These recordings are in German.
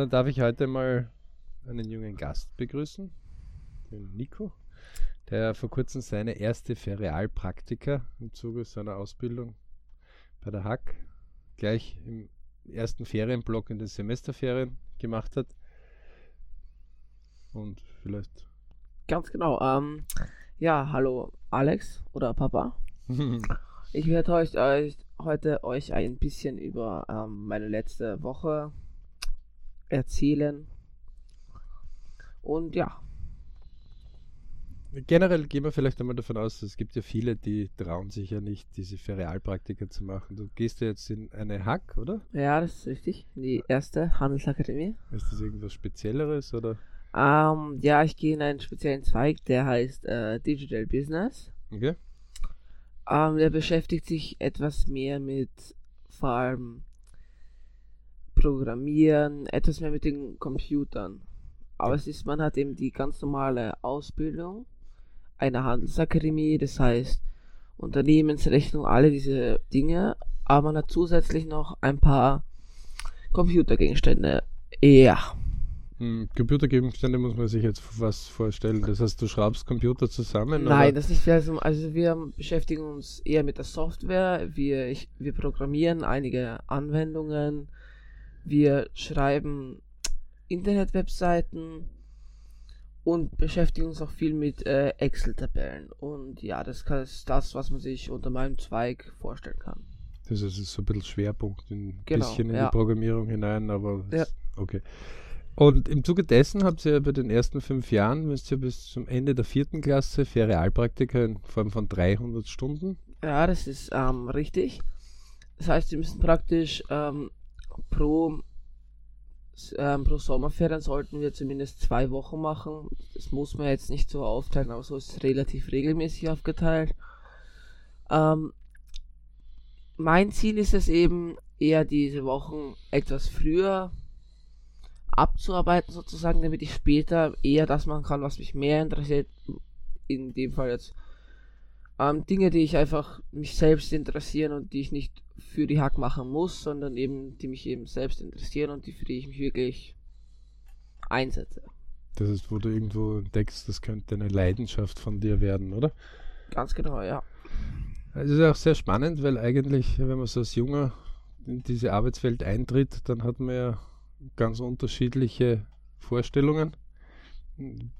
Dann darf ich heute mal einen jungen Gast begrüßen, den Nico, der vor kurzem seine erste Ferialpraktika im Zuge seiner Ausbildung bei der Hack gleich im ersten Ferienblock in den Semesterferien gemacht hat. Und vielleicht. Ganz genau. Ähm, ja, hallo Alex oder Papa. ich werde euch, euch heute euch ein bisschen über ähm, meine letzte Woche erzählen. Und ja. Generell gehen wir vielleicht einmal davon aus, es gibt ja viele, die trauen sich ja nicht, diese Ferialpraktika zu machen. Du gehst ja jetzt in eine Hack, oder? Ja, das ist richtig. Die erste Handelsakademie. Ist das irgendwas Spezielleres oder? Ähm, ja, ich gehe in einen speziellen Zweig, der heißt äh, Digital Business. Okay. Ähm, der beschäftigt sich etwas mehr mit vor allem Programmieren, etwas mehr mit den Computern. Aber es ist, man hat eben die ganz normale Ausbildung einer Handelsakademie, das heißt Unternehmensrechnung, alle diese Dinge, aber man hat zusätzlich noch ein paar Computergegenstände. Ja. Hm, Computergegenstände muss man sich jetzt was vorstellen. Das heißt, du schraubst Computer zusammen? Nein, oder? das ist nicht. Also, also wir beschäftigen uns eher mit der Software. Wir, ich, wir programmieren einige Anwendungen. Wir schreiben Internet-Webseiten und beschäftigen uns auch viel mit äh, Excel-Tabellen. Und ja, das ist das, was man sich unter meinem Zweig vorstellen kann. Das ist so ein bisschen Schwerpunkt, ein Genau, bisschen in ja. die Programmierung hinein, aber Ja. okay. Und im Zuge dessen habt ihr bei den ersten fünf Jahren, müsst ihr bis zum Ende der vierten Klasse Ferialpraktika in Form von 300 Stunden. Ja, das ist ähm, richtig. Das heißt, wir müssen praktisch ähm, pro, ähm, pro Sommerferien sollten wir zumindest zwei Wochen machen. Das muss man jetzt nicht so aufteilen, aber so ist es relativ regelmäßig aufgeteilt. Ähm, mein Ziel ist es eben, eher diese Wochen etwas früher abzuarbeiten sozusagen, damit ich später eher das machen kann, was mich mehr interessiert. In dem Fall jetzt ähm, Dinge, die ich einfach mich selbst interessieren und die ich nicht für die Hack machen muss, sondern eben, die mich eben selbst interessieren und die, für die ich mich wirklich einsetze. Das ist, wo du irgendwo entdeckst, das könnte eine Leidenschaft von dir werden, oder? Ganz genau, ja. Es ist auch sehr spannend, weil eigentlich, wenn man so als Junger in diese Arbeitswelt eintritt, dann hat man ja ganz unterschiedliche Vorstellungen.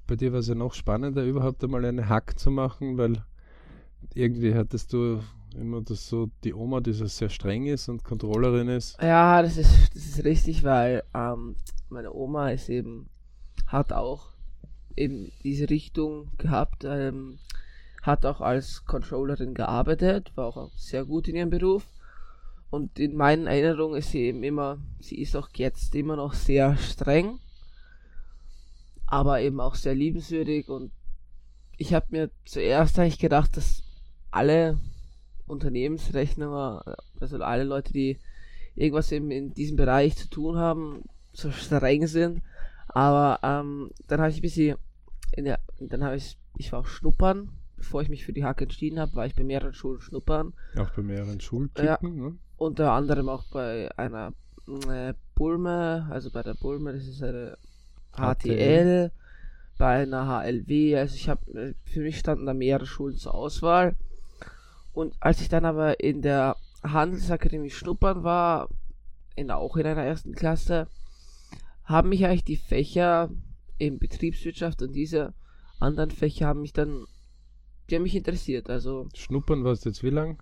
Bei dir war es ja noch spannender, überhaupt einmal eine Hack zu machen, weil irgendwie hattest du immer das so, die Oma, die so sehr streng ist und Controllerin ist. Ja, das ist, das ist richtig, weil ähm, meine Oma ist eben, hat auch eben diese Richtung gehabt, ähm, hat auch als Controllerin gearbeitet, war auch sehr gut in ihrem Beruf. Und in meinen Erinnerungen ist sie eben immer, sie ist auch jetzt immer noch sehr streng, aber eben auch sehr liebenswürdig. Und ich habe mir zuerst eigentlich gedacht, dass alle Unternehmensrechnungen, also alle Leute, die irgendwas eben in diesem Bereich zu tun haben, so streng sind. Aber ähm, dann habe ich ein bisschen, in der, dann habe ich, ich war auch schnuppern, bevor ich mich für die Hack entschieden habe, war ich bei mehreren Schulen schnuppern. Auch bei mehreren Schultypen. Ne? Unter anderem auch bei einer äh, Bulme, also bei der Bulme, das ist eine HTL, bei einer HLW. Also ich habe, für mich standen da mehrere Schulen zur Auswahl. Und als ich dann aber in der Handelsakademie schnuppern war, in, auch in einer ersten Klasse, haben mich eigentlich die Fächer in Betriebswirtschaft und diese anderen Fächer haben mich dann, die haben mich interessiert. Also Schnuppern warst du jetzt wie lang?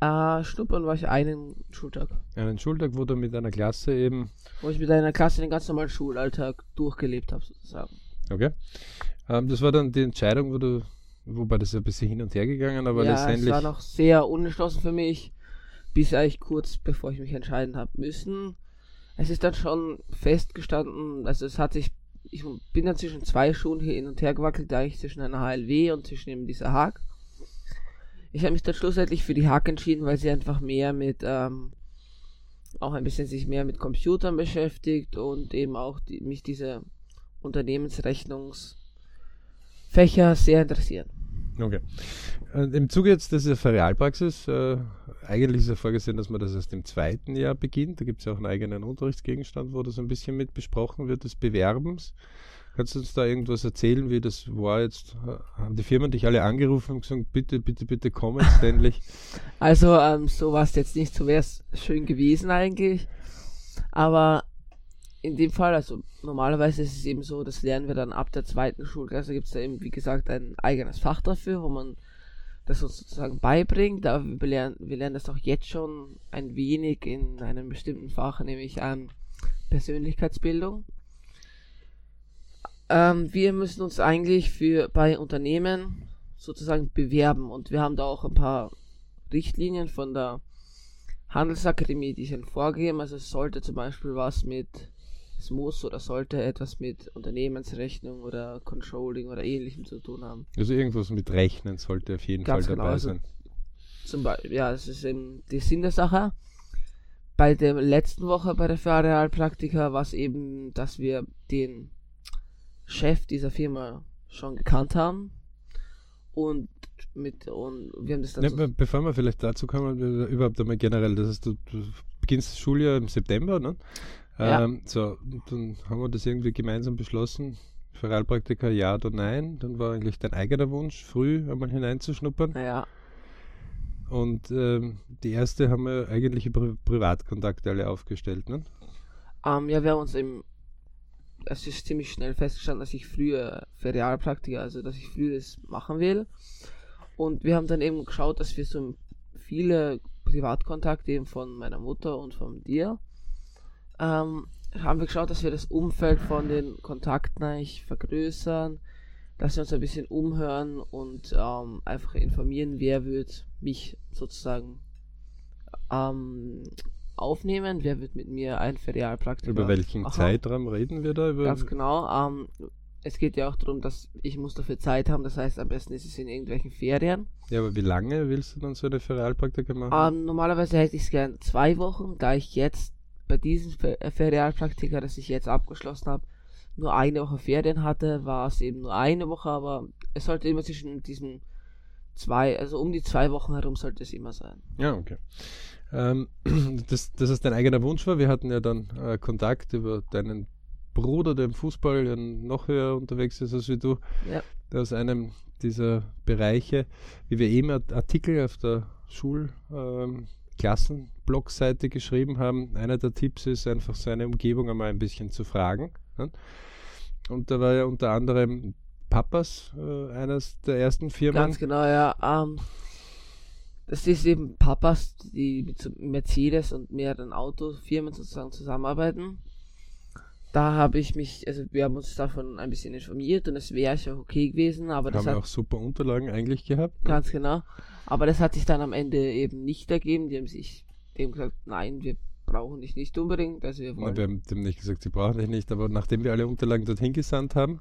äh, schnuppern war ich einen Schultag. Einen Schultag, wo du mit einer Klasse eben wo ich mit einer Klasse den ganz normalen Schulalltag durchgelebt habe, sozusagen. Okay. Ähm, das war dann die Entscheidung, wo du, wobei das ist ein bisschen hin und her gegangen, aber ja, es letztendlich. war noch sehr unentschlossen für mich, bis eigentlich kurz bevor ich mich entscheiden habe müssen. Es ist dann schon festgestanden, also es hat sich, ich bin dann zwischen zwei Schulen hier hin und her gewackelt, eigentlich zwischen einer HLW und zwischen eben dieser Haag. Ich habe mich dann schlussendlich für die Haag entschieden, weil sie einfach mehr mit, ähm, auch ein bisschen sich mehr mit Computern beschäftigt und eben auch die, mich diese Unternehmensrechnungsfächer sehr interessieren. Okay. Äh, Im Zuge jetzt dieser Ferialpraxis, äh, eigentlich ist ja vorgesehen, dass man das erst im zweiten Jahr beginnt. Da gibt es ja auch einen eigenen Unterrichtsgegenstand, wo das ein bisschen mit besprochen wird, des Bewerbens. Kannst du uns da irgendwas erzählen, wie das war jetzt? Haben die Firmen dich alle angerufen und gesagt, bitte, bitte, bitte komm jetzt endlich? Also, ähm, so war es jetzt nicht, so wäre es schön gewesen eigentlich. Aber in dem Fall, also normalerweise ist es eben so, das lernen wir dann ab der zweiten Schulklasse, gibt es da eben, wie gesagt, ein eigenes Fach dafür, wo man das sozusagen beibringt. Aber wir lernen, wir lernen das auch jetzt schon ein wenig in einem bestimmten Fach, nämlich an Persönlichkeitsbildung. Ähm, wir müssen uns eigentlich für bei Unternehmen sozusagen bewerben und wir haben da auch ein paar Richtlinien von der Handelsakademie, die sind vorgegeben. Also es sollte zum Beispiel was mit, es muss oder sollte etwas mit Unternehmensrechnung oder Controlling oder ähnlichem zu tun haben. Also irgendwas mit Rechnen sollte auf jeden Ganz Fall genau, dabei also sein. Zum Beispiel, ja, das ist eben die Sinn der Sache. Bei der letzten Woche bei der Ferialpraktika war es eben, dass wir den Chef dieser Firma schon gekannt haben und mit und wir haben das dann Ja, so, be- bevor wir vielleicht dazu kommen, äh, überhaupt einmal generell, das heißt, du, du beginnst das Schuljahr im September, ne? Ja. Ähm, so, dann haben wir das irgendwie gemeinsam beschlossen, Ferialpraktiker ja oder nein. Dann war eigentlich dein eigener Wunsch, früh einmal hineinzuschnuppern. naja, Und ähm, die erste haben wir eigentlich über Privatkontakte alle aufgestellt, ne? ähm, ja, wir haben uns eben es ist ziemlich schnell festgestanden, dass ich früher Ferialpraktiker, also dass ich früher das machen will. Und wir haben dann eben geschaut, dass wir so viele Privatkontakte eben von meiner Mutter und von dir ähm, haben wir geschaut, dass wir das Umfeld von den Kontakten eigentlich vergrößern, dass wir uns ein bisschen umhören und ähm, einfach informieren, wer wird mich sozusagen ähm, aufnehmen, wer wird mit mir ein Ferialpraktikum Über welchen machen. Zeitraum reden wir da? Über, Ganz genau. Ähm, es geht ja auch darum, dass ich muss dafür Zeit haben. Das heißt, am besten ist es in irgendwelchen Ferien. Ja, aber wie lange willst du dann so eine Ferialpraktika machen? Ähm, normalerweise hätte ich es gern zwei Wochen, da ich jetzt bei diesem äh, Ferialpraktika, das ich jetzt abgeschlossen habe, nur eine Woche Ferien hatte, war es eben nur eine Woche, aber es sollte immer zwischen diesen zwei, also um die zwei Wochen herum sollte es immer sein. Ja, okay. Ähm, das, dass es dein eigener Wunsch war. Wir hatten ja dann äh, Kontakt über deinen Bruder, der im Fußball ja noch höher unterwegs ist als wie du, Ja. aus einem dieser Bereiche, wie wir eben Art- Artikel auf der Schul ähm, Klassenblogseite geschrieben haben. Einer der Tipps ist einfach seine Umgebung einmal ein bisschen zu fragen. Und da war ja unter anderem Papas äh, eines der ersten Firmen. Ganz genau, ja. Ähm, das ist eben Papas, die mit Mercedes und mehreren Autofirmen sozusagen zusammenarbeiten. Da habe ich mich, also wir haben uns davon ein bisschen informiert und es wäre schon okay gewesen, aber das haben wir hat auch super Unterlagen eigentlich gehabt. ne? ganz genau. Aber das hat sich dann am Ende eben nicht ergeben. Die haben sich dem gesagt, nein, wir brauchen dich nicht unbedingt. Also wir wollen. wir haben dem nicht gesagt, sie brauchen dich nicht, aber nachdem wir alle Unterlagen dorthin gesandt haben,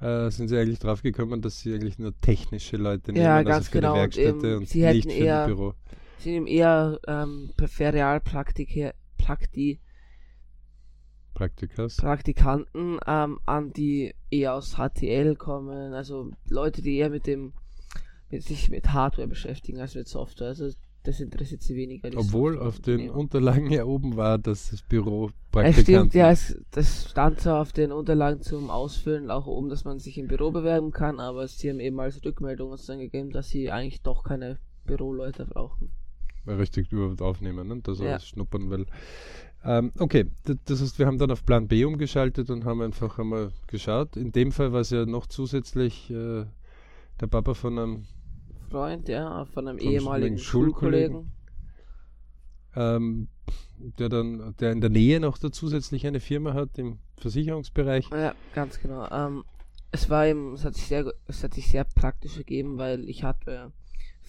äh, sind sie eigentlich drauf gekommen, dass sie eigentlich nur technische Leute nehmen, Ja, also ganz für genau, die und Werkstätte eben, und sie nicht für eher- Büro. sind eben eher ähm, Ferialpraktiker, Prakti, Praktikas. Praktikanten ähm, an, die eher aus HTL kommen, also Leute, die eher mit dem, mit sich mit Hardware beschäftigen als mit Software. Also das interessiert sie weniger. Obwohl auf den. Unterlagen ja oben war, dass das Büro Es stimmt, Praktikanten. ja, es, das stand zwar auf den Unterlagen zum Ausfüllen auch oben, dass man sich im Büro bewerben kann, aber sie haben eben als Rückmeldung uns dann gegeben, dass sie eigentlich doch keine Büroleute brauchen. Richtig überhaupt aufnehmen, ne? dass er Ja. das schnuppern will. Ähm, okay, das heißt, wir haben dann auf Plan B umgeschaltet und haben einfach einmal geschaut. In dem Fall war es ja noch zusätzlich äh, der Papa von einem Freund, ja, von einem ehemaligen. Schulkollegen. ähm, der dann, der in der Nähe noch da zusätzlich eine Firma hat im Versicherungsbereich. Ja, ganz genau. Ähm, es war eben, es hat sich sehr, es hat sich sehr praktisch ergeben, weil ich hatte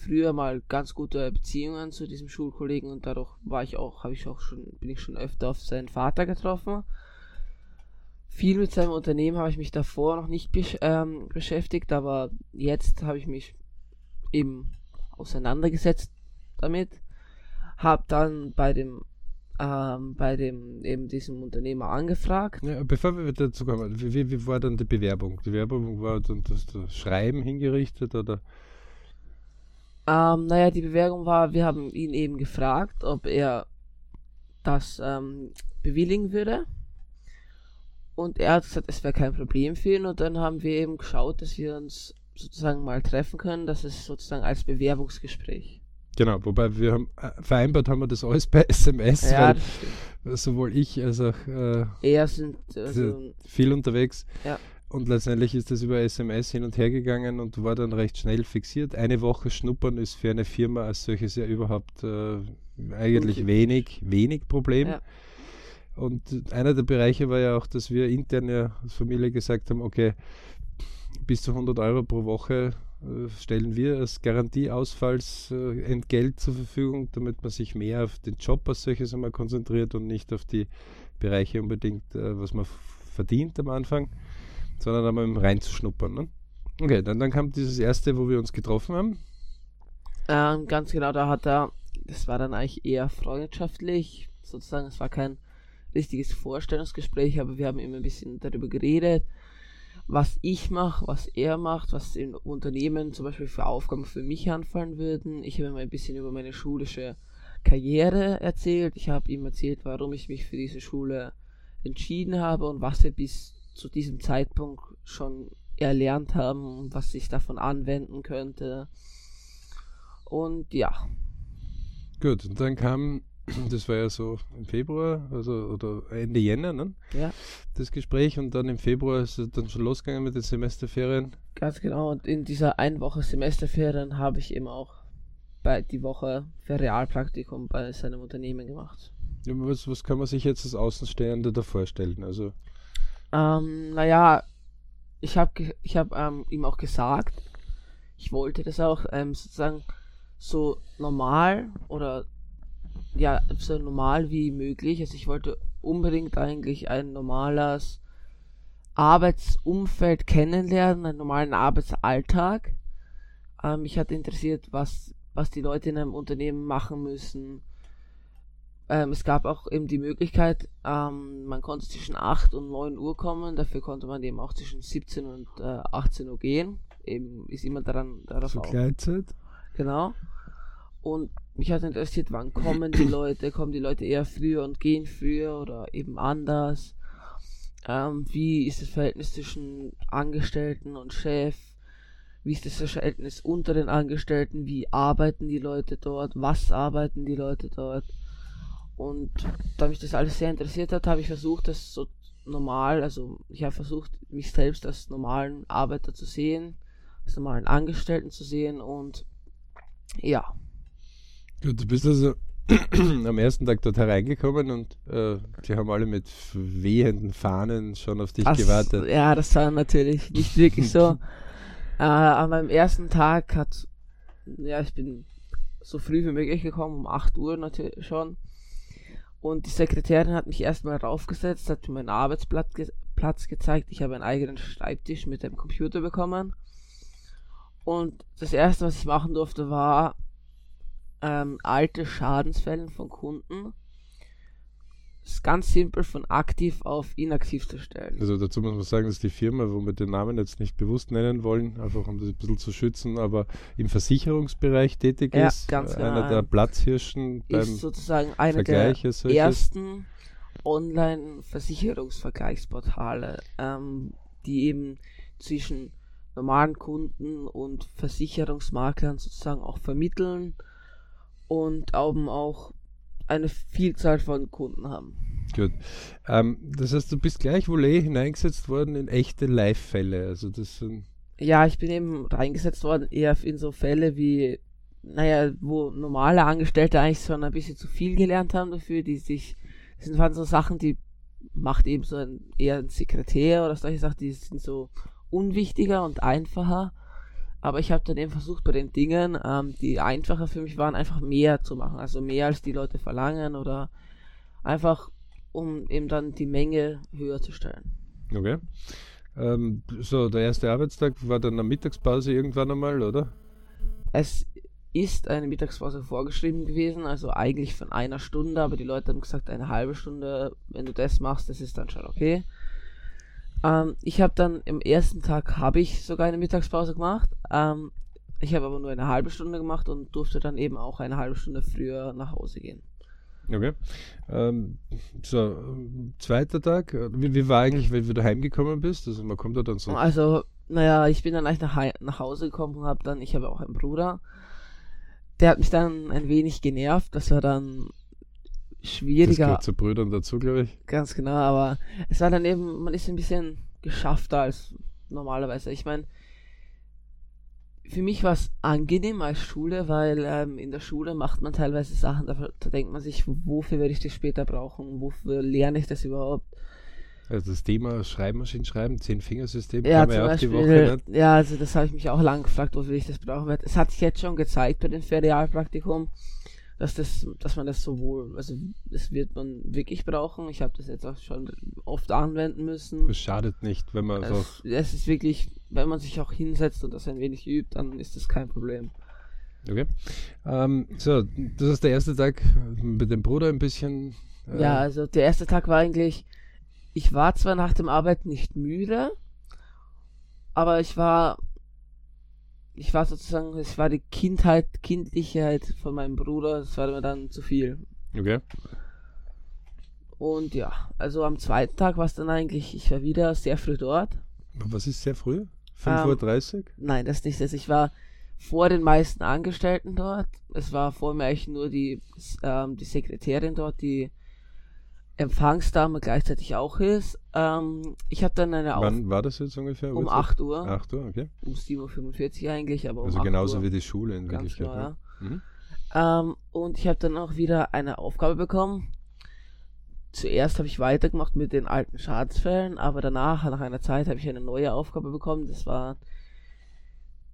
früher mal ganz gute Beziehungen zu diesem Schulkollegen und dadurch war ich auch, habe ich auch schon, bin ich schon öfter auf seinen Vater getroffen. Viel mit seinem Unternehmen habe ich mich davor noch nicht besch ähm, beschäftigt, aber jetzt habe ich mich eben auseinandergesetzt damit. Hab dann bei dem ähm, bei dem eben diesem Unternehmer angefragt. Ja, bevor wir dazu kommen, wie, wie war dann die Bewerbung? Die Bewerbung war dann das, das Schreiben hingerichtet oder? Ähm, naja, die Bewerbung war, wir haben ihn eben gefragt, ob er das ähm, bewilligen würde. Und er hat gesagt, es wäre kein Problem für ihn. Und dann haben wir eben geschaut, dass wir uns sozusagen mal treffen können. Das ist sozusagen als Bewerbungsgespräch. Genau, wobei wir haben äh, vereinbart haben wir das alles per SMS, Ja, weil sowohl ich als auch äh, eher sind also, viel unterwegs. Ja. Und letztendlich ist das über SMS hin und her gegangen und war dann recht schnell fixiert. Eine Woche Schnuppern ist für eine Firma als solches ja überhaupt äh, eigentlich Okay. wenig, wenig Problem. Ja. Und einer der Bereiche war ja auch, dass wir intern ja als Familie gesagt haben, okay, bis zu 100 Euro pro Woche äh, stellen wir als Garantieausfallsentgelt äh, zur Verfügung, damit man sich mehr auf den Job als solches einmal konzentriert und nicht auf die Bereiche unbedingt, äh, was man verdient am Anfang, sondern einmal reinzuschnuppern. Ne? Okay, dann, dann kam dieses erste, wo wir uns getroffen haben. Ähm, ganz genau, da hat er, das war dann eigentlich eher freundschaftlich, sozusagen, es war kein richtiges Vorstellungsgespräch, aber wir haben immer ein bisschen darüber geredet, was ich mache, was er macht, was im Unternehmen zum Beispiel für Aufgaben für mich anfallen würden. Ich habe ihm ein bisschen über meine schulische Karriere erzählt. Ich habe ihm erzählt, warum ich mich für diese Schule entschieden habe und was wir bis zu diesem Zeitpunkt schon erlernt haben was ich davon anwenden könnte. Und ja, Gut, und dann kam, das war ja so im Februar, also oder Ende Jänner, ne? Ja. das Gespräch und dann im Februar ist es dann schon losgegangen mit den Semesterferien. Ganz genau. Und in dieser einen Woche Semesterferien habe ich eben auch bei die Woche für Realpraktikum bei seinem Unternehmen gemacht. Ja, Was, was kann man sich jetzt als Außenstehender da vorstellen? Also, Ähm, naja, ich habe ich hab, ähm, ihm auch gesagt, ich wollte das auch ähm, sozusagen so normal oder ja, so normal wie möglich. Also ich wollte unbedingt eigentlich ein normales Arbeitsumfeld kennenlernen, einen normalen Arbeitsalltag. Ähm, mich hat interessiert, was, was die Leute in einem Unternehmen machen müssen. Ähm, es gab auch eben die Möglichkeit, ähm, man konnte zwischen 8 und 9 Uhr kommen, dafür konnte man eben auch zwischen 17 und äh, 18 Uhr gehen. Eben ist immer daran darauf zur. Gleitzeit. Genau. Und mich hat interessiert, wann kommen die Leute? Kommen die Leute eher früher und gehen früher oder eben anders? Ähm, wie ist das Verhältnis zwischen Angestellten und Chef? Wie ist das Verhältnis unter den Angestellten? Wie arbeiten die Leute dort? Was arbeiten die Leute dort? Und da mich das alles sehr interessiert hat, habe ich versucht, das so normal, also ich habe versucht, mich selbst als normalen Arbeiter zu sehen, als normalen Angestellten zu sehen und ja, Gut, du bist also am ersten Tag dort hereingekommen und äh, die haben alle mit wehenden Fahnen schon auf dich Das- gewartet. Ja, das war natürlich nicht wirklich so. äh, an meinem ersten Tag hat, ja, ich bin so früh wie möglich gekommen, um 8 Uhr natürlich schon. Und die Sekretärin hat mich erstmal raufgesetzt, hat mir meinen Arbeitsplatz ge gezeigt. Ich habe einen eigenen Schreibtisch mit einem Computer bekommen. Und das erste, was ich machen durfte, war ähm, alte Schadensfällen von Kunden. Ist ganz simpel von aktiv auf inaktiv zu stellen. Also dazu muss man sagen, dass die Firma, wo wir den Namen jetzt nicht bewusst nennen wollen, einfach um das ein bisschen zu schützen, aber im Versicherungsbereich tätig Ja, ist. ganz genau, Einer der. Platzhirschen beim ist sozusagen einer der ersten Online-Versicherungsvergleichsportale, ähm, die eben zwischen normalen Kunden und Versicherungsmaklern sozusagen auch vermitteln und eben auch eine Vielzahl von Kunden haben. Gut. Ähm, das heißt, du bist gleich wohl eh hineingesetzt worden in echte Live-Fälle. Also das sind Ja, ich bin eben reingesetzt worden eher in so Fälle wie, naja, wo normale Angestellte eigentlich schon ein bisschen zu viel gelernt haben dafür, die sich, das sind waren so Sachen, die macht eben so ein, eher ein Sekretär oder solche Sachen, die sind so unwichtiger und einfacher. Aber ich habe dann eben versucht, bei den Dingen, ähm, die einfacher für mich waren, einfach mehr zu machen. Also mehr als die Leute verlangen oder einfach, um eben dann die Menge höher zu stellen. Okay. Ähm, so, der erste Arbeitstag war dann eine Mittagspause irgendwann einmal, oder? Es ist eine Mittagspause vorgeschrieben gewesen, also eigentlich von einer Stunde, aber die Leute haben gesagt, eine halbe Stunde, wenn du das machst, das ist dann schon okay. Ähm, ich habe dann im ersten Tag habe ich sogar eine Mittagspause gemacht. Ähm, ich habe aber nur eine halbe Stunde gemacht und durfte dann eben auch eine halbe Stunde früher nach Hause gehen. Okay. Ähm, so, zweiter Tag. Wie, wie, war eigentlich, wenn du heimgekommen bist? Also man kommt da dann so. Also, naja, ich bin dann eigentlich nach, nach Hause gekommen und habe dann, ich habe auch einen Bruder. Der hat mich dann ein wenig genervt. Das war dann schwieriger. Das gehört zu Brüdern dazu, glaube ich. Ganz genau, aber es war dann eben, man ist ein bisschen geschaffter als normalerweise. Ich meine, für mich war es angenehm als Schule, weil ähm, in der Schule macht man teilweise Sachen, da, da denkt man sich, wofür werde ich das später brauchen, wofür lerne ich das überhaupt? Also das Thema Schreibmaschinen schreiben, Zehn-Fingersystem, ja, kam ja auch die Woche. Nicht? Ja, also das habe ich mich auch lang gefragt, wofür ich das brauchen werde. Es hat sich jetzt schon gezeigt bei dem Ferialpraktikum, dass das, dass man das sowohl, also das wird man wirklich brauchen. Ich habe das jetzt auch schon oft anwenden müssen. Es schadet nicht, wenn man es, so. Es ist wirklich, wenn man sich auch hinsetzt und das ein wenig übt, dann ist das kein Problem. Okay. Ähm, so, das ist der erste Tag mit dem Bruder ein bisschen. Äh ja, also der erste Tag war eigentlich, ich war zwar nach dem Arbeit nicht müde, aber ich war ich war sozusagen, es war die Kindheit, Kindlichkeit von meinem Bruder, das war mir dann zu viel. Okay. Und ja, also am zweiten Tag war es dann eigentlich, ich war wieder sehr früh dort. Was ist sehr früh? 5.30 Uhr? Ähm, nein, das nicht. Also ich war vor den meisten Angestellten dort. Es war vor mir eigentlich nur die, ähm, die Sekretärin dort, die Empfangsdame gleichzeitig auch ist. Ähm, ich habe dann eine Wann Auf war das jetzt ungefähr? Um 8 Uhr. 8 Uhr, okay. Um 7.45 Uhr eigentlich, aber um Also genauso Uhr. wie die Schule in Ganz Wirklichkeit. Genau, ja. Mhm. Ähm, und ich habe dann auch wieder eine Aufgabe bekommen. Zuerst habe ich weitergemacht mit den alten Schadensfällen, aber danach, nach einer Zeit, habe ich eine neue Aufgabe bekommen. Das war,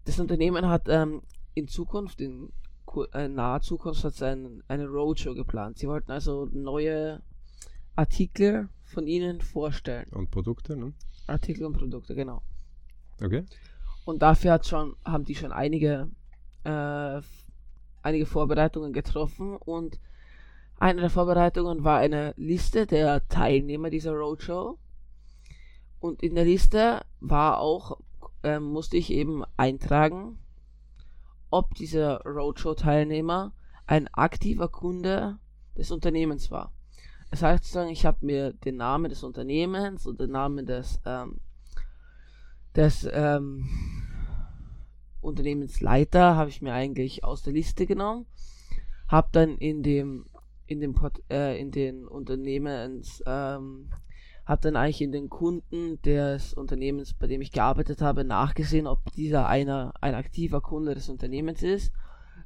das Unternehmen hat ähm, in Zukunft, in äh, naher Zukunft, hat ein, eine Roadshow geplant. Sie wollten also neue Artikel von ihnen vorstellen. Und Produkte, ne? Artikel und Produkte, genau. Okay. Und dafür hat schon, haben die schon einige, äh, einige Vorbereitungen getroffen und eine der Vorbereitungen war eine Liste der Teilnehmer dieser Roadshow. Und in der Liste war auch, äh, musste ich eben eintragen, ob dieser Roadshow-Teilnehmer ein aktiver Kunde des Unternehmens war. Das heißt ich habe mir den Namen des Unternehmens und den Namen des, ähm, des ähm, Unternehmensleiter habe ich mir eigentlich aus der Liste genommen, habe dann in dem in dem Port, äh, in den Unternehmens ähm, habe dann eigentlich in den Kunden des Unternehmens, bei dem ich gearbeitet habe, nachgesehen, ob dieser einer ein aktiver Kunde des Unternehmens ist.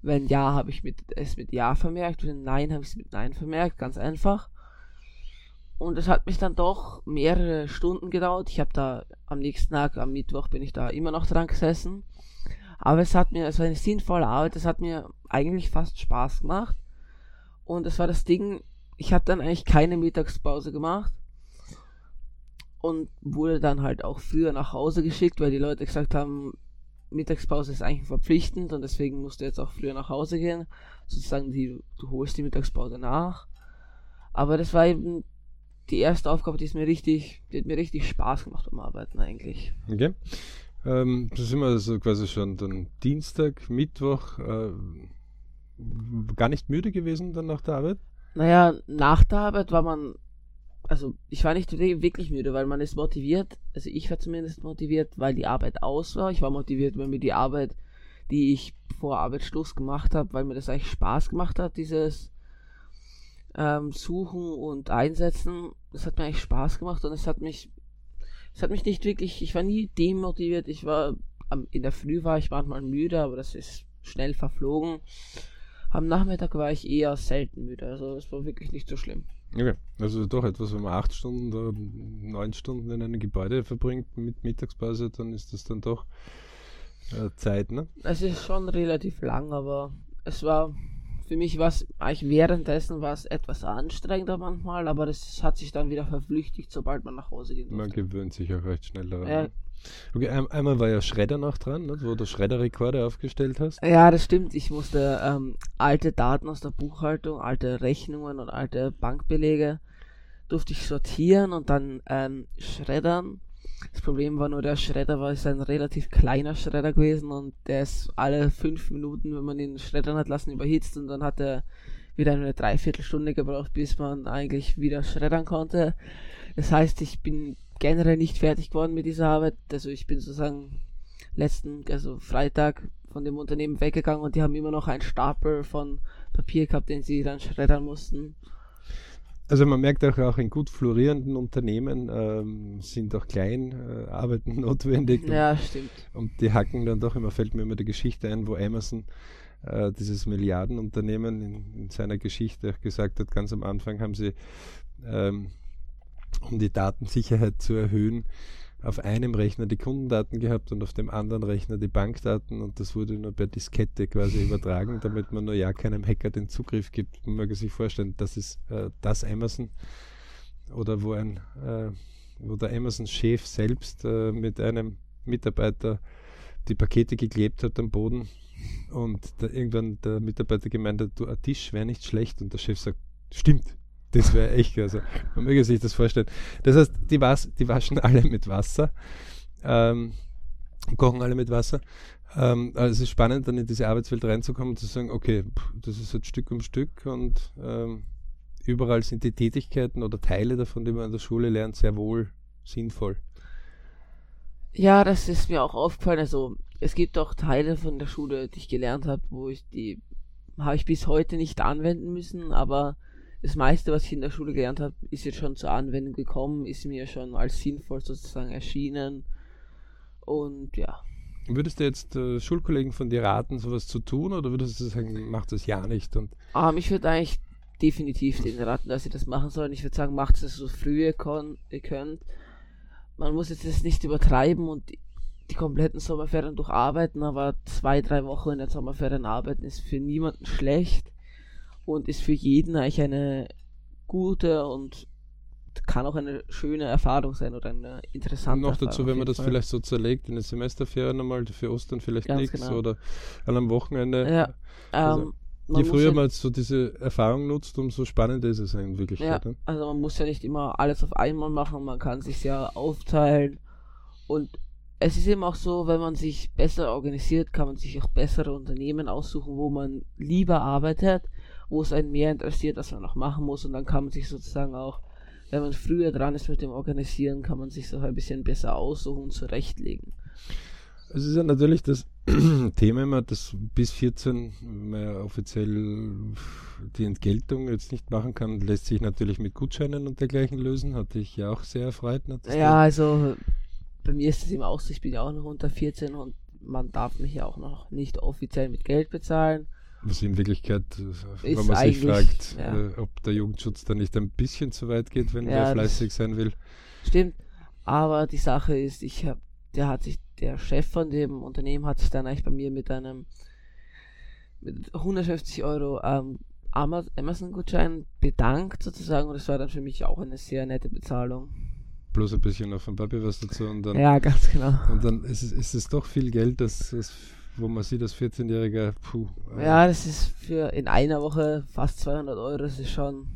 Wenn ja, habe ich mit, es mit Ja vermerkt, wenn nein, habe ich es mit Nein vermerkt, ganz einfach. Und es hat mich dann doch mehrere Stunden gedauert. Ich habe da am nächsten Tag, am Mittwoch, bin ich da immer noch dran gesessen. Aber es hat mir, es war eine sinnvolle Arbeit, es hat mir eigentlich fast Spaß gemacht. Und es war das Ding, ich habe dann eigentlich keine Mittagspause gemacht. Und wurde dann halt auch früher nach Hause geschickt, weil die Leute gesagt haben, Mittagspause ist eigentlich verpflichtend und deswegen musst du jetzt auch früher nach Hause gehen. Sozusagen, die, du holst die Mittagspause nach. Aber das war eben die erste Aufgabe, die ist mir richtig, die hat mir richtig Spaß gemacht beim Arbeiten eigentlich. Okay. Ähm, da sind wir also quasi schon dann Dienstag, Mittwoch, äh, gar nicht müde gewesen dann nach der Arbeit? Naja, nach der Arbeit war man, also ich war nicht wirklich müde, weil man ist motiviert, also ich war zumindest motiviert, weil die Arbeit aus war. Ich war motiviert, weil mir die Arbeit, die ich vor Arbeitsschluss gemacht habe, weil mir das eigentlich Spaß gemacht hat, dieses ähm, Suchen und Einsetzen das hat mir eigentlich Spaß gemacht und es hat mich, es hat mich nicht wirklich, ich war nie demotiviert, ich war, in der Früh war ich manchmal müde, aber das ist schnell verflogen. Am Nachmittag war ich eher selten müde, also es war wirklich nicht so schlimm. Okay, also doch etwas, wenn man acht Stunden oder neun Stunden in einem Gebäude verbringt mit Mittagspause, dann ist das dann doch äh, Zeit, ne? Es ist schon relativ lang, aber es war für mich war es eigentlich währenddessen war es etwas anstrengender manchmal, aber das hat sich dann wieder verflüchtigt, sobald man nach Hause geht. Man gewöhnt sich auch recht schnell daran. Ja, Okay, ein, einmal war ja Schredder noch dran, ne, wo du Schredderrekorde aufgestellt hast. Ja, das stimmt. Ich musste ähm, alte Daten aus der Buchhaltung, alte Rechnungen und alte Bankbelege durfte ich sortieren und dann ähm, schreddern. Das Problem war nur, der Schredder war ist ein relativ kleiner Schredder gewesen und der ist alle fünf Minuten, wenn man ihn schreddern hat lassen, überhitzt und dann hat er wieder eine Dreiviertelstunde gebraucht, bis man eigentlich wieder schreddern konnte. Das heißt, ich bin generell nicht fertig geworden mit dieser Arbeit. Also ich bin sozusagen letzten, also Freitag von dem Unternehmen weggegangen und die haben immer noch einen Stapel von Papier gehabt, den sie dann schreddern mussten. Also man merkt auch, auch in gut florierenden Unternehmen ähm, sind auch Kleinarbeiten äh, notwendig. Ja, stimmt. Und die hacken dann doch immer, fällt mir immer die Geschichte ein, wo Amazon äh, dieses Milliardenunternehmen in, in, seiner Geschichte auch gesagt hat, ganz am Anfang haben sie, ähm, um die Datensicherheit zu erhöhen, auf einem Rechner die Kundendaten gehabt und auf dem anderen Rechner die Bankdaten und das wurde nur per Diskette quasi übertragen, damit man nur ja keinem Hacker den Zugriff gibt. Man mag sich vorstellen, das ist äh, das Amazon oder wo ein äh, wo der Amazon-Chef selbst äh, mit einem Mitarbeiter die Pakete geklebt hat am Boden und irgendwann der Mitarbeiter gemeint hat, du, ein Tisch wäre nicht schlecht und der Chef sagt, stimmt, das wäre echt, also man möge sich das vorstellen. Das heißt, die, was, die waschen alle mit Wasser, ähm, kochen alle mit Wasser. Ähm, also es ist spannend, dann in diese Arbeitswelt reinzukommen und zu sagen, okay, das ist halt Stück um Stück und ähm, überall sind die Tätigkeiten oder Teile davon, die man an der Schule lernt, sehr wohl sinnvoll. Ja, das ist mir auch aufgefallen. Also es gibt auch Teile von der Schule, die ich gelernt habe, wo ich die habe ich bis heute nicht anwenden müssen, aber das meiste, was ich in der Schule gelernt habe, ist jetzt schon zur Anwendung gekommen, ist mir schon als sinnvoll sozusagen erschienen. Und ja. Würdest du jetzt äh, Schulkollegen von dir raten, sowas zu tun, oder würdest du sagen, macht das ja nicht? Und um, ich würde eigentlich definitiv den raten, dass sie das machen sollen. Ich würde sagen, macht es so früh ihr, ihr könnt. Man muss jetzt das nicht übertreiben und die, die kompletten Sommerferien durcharbeiten, aber zwei, drei Wochen in der Sommerferien arbeiten ist für niemanden schlecht und ist für jeden eigentlich eine gute und kann auch eine schöne Erfahrung sein oder eine interessante und noch dazu, wenn man das Fall. vielleicht so zerlegt in den Semesterferien einmal, für Ostern vielleicht nichts genau. oder an einem Wochenende. Ja, also, ähm, je früher man so diese Erfahrung nutzt, umso spannender ist es Wirklichkeit. Ja, ne? also man muss ja nicht immer alles auf einmal machen, man kann sich ja aufteilen und es ist eben auch so, wenn man sich besser organisiert, kann man sich auch bessere Unternehmen aussuchen, wo man lieber arbeitet wo es einen mehr interessiert, was man noch machen muss. Und dann kann man sich sozusagen auch, wenn man früher dran ist mit dem Organisieren, kann man sich so ein bisschen besser aussuchen und zurechtlegen. Es ist ja natürlich das Thema immer, dass bis 14 man ja offiziell die Entgeltung jetzt nicht machen kann, lässt sich natürlich mit Gutscheinen und dergleichen lösen. Hatte ich ja auch sehr erfreut. Ja, also bei mir ist es eben auch so, ich bin ja auch noch unter 14 und man darf mich ja auch noch nicht offiziell mit Geld bezahlen. Was in Wirklichkeit, äh, wenn man sich fragt, ja. äh, ob der Jugendschutz da nicht ein bisschen zu weit geht, wenn ja, wer fleißig sein will. Stimmt, aber die Sache ist, ich habe, der hat sich, der Chef von dem Unternehmen hat sich dann eigentlich bei mir mit einem mit 150 Euro ähm, Amazon-Gutschein bedankt sozusagen und das war dann für mich auch eine sehr nette Bezahlung. Bloß ein bisschen auf dem Papier was dazu und dann. Ja, ganz genau. Und dann ist es, ist es doch viel Geld, das, das wo man sieht, als 14-Jähriger, puh. Äh. Ja, das ist für in einer Woche fast 200 Euro, das ist schon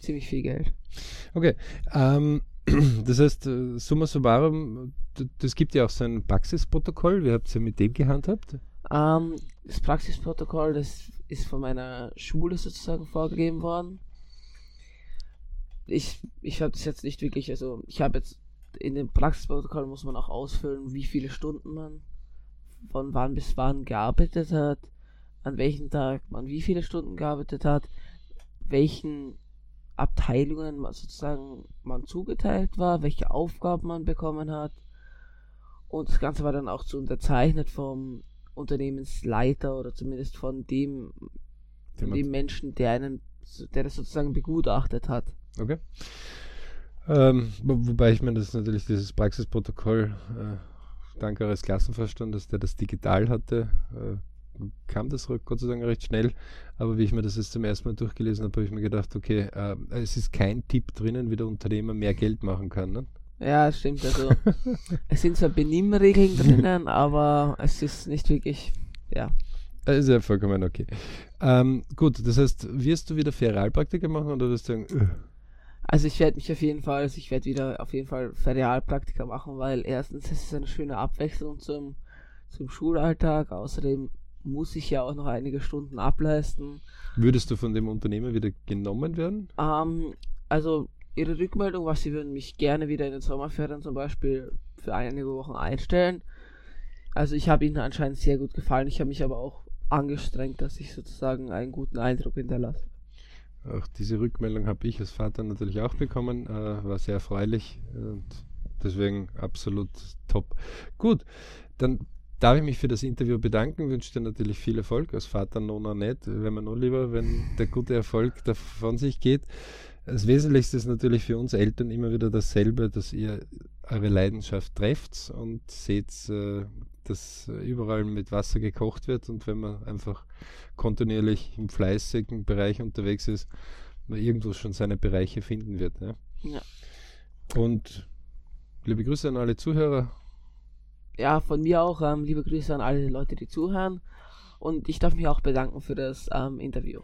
ziemlich viel Geld. Okay, ähm, das heißt, äh, summa summarum, das gibt ja auch so ein Praxisprotokoll, wie habt ihr mit dem gehandhabt? Ähm, das Praxisprotokoll, das ist von meiner Schule sozusagen vorgegeben worden. Ich, ich habe das jetzt nicht wirklich, also ich habe jetzt in dem Praxisprotokoll muss man auch ausfüllen, wie viele Stunden man von wann bis wann gearbeitet hat, an welchem Tag man wie viele Stunden gearbeitet hat, welchen Abteilungen man sozusagen man zugeteilt war, welche Aufgaben man bekommen hat. Und das Ganze war dann auch so unterzeichnet vom Unternehmensleiter oder zumindest von dem, von dem Menschen, der einen, der das sozusagen begutachtet hat. Okay. Ähm, wobei ich meine, das ist natürlich dieses Praxisprotokoll äh, dank eures Klassenvorstandes, der das digital hatte, äh, kam das Gott sei Dank recht schnell. Aber wie ich mir das jetzt zum ersten Mal durchgelesen habe, habe ich mir gedacht, okay, äh, es ist kein Tipp drinnen, wie der Unternehmer mehr Geld machen kann. Ne? Ja, stimmt. Also es sind zwar Benimmregeln drinnen, aber es ist nicht wirklich, ja. Das ist ja vollkommen okay. Ähm, gut, das heißt, wirst du wieder Ferialpraktiker machen oder wirst du sagen, äh, Also ich werde mich auf jeden Fall, also ich werde wieder auf jeden Fall Ferialpraktika machen, weil erstens ist es eine schöne Abwechslung zum, zum Schulalltag, außerdem muss ich ja auch noch einige Stunden ableisten. würdest du von dem Unternehmen wieder genommen werden? Ähm, also ihre Rückmeldung war, sie würden mich gerne wieder in den Sommerferien zum Beispiel für einige Wochen einstellen. Also ich habe ihnen anscheinend sehr gut gefallen. Ich habe mich aber auch angestrengt, dass ich sozusagen einen guten Eindruck hinterlasse. Auch diese Rückmeldung habe ich als Vater natürlich auch bekommen, äh, war sehr erfreulich und deswegen absolut top. Gut, dann darf ich mich für das Interview bedanken, wünsche dir natürlich viel Erfolg, als Vater Nona nicht, wäre mir nur lieber, wenn der gute Erfolg davon sich geht. Das Wesentlichste ist natürlich für uns Eltern immer wieder dasselbe, dass ihr eure Leidenschaft trefft und seht, äh, dass überall mit Wasser gekocht wird und wenn man einfach kontinuierlich im fleißigen Bereich unterwegs ist, man irgendwo schon seine Bereiche finden wird. Ja? Ja. Und liebe Grüße an alle Zuhörer. Ja, von mir auch ähm, liebe Grüße an alle Leute, die zuhören. Und ich darf mich auch bedanken für das ähm, Interview.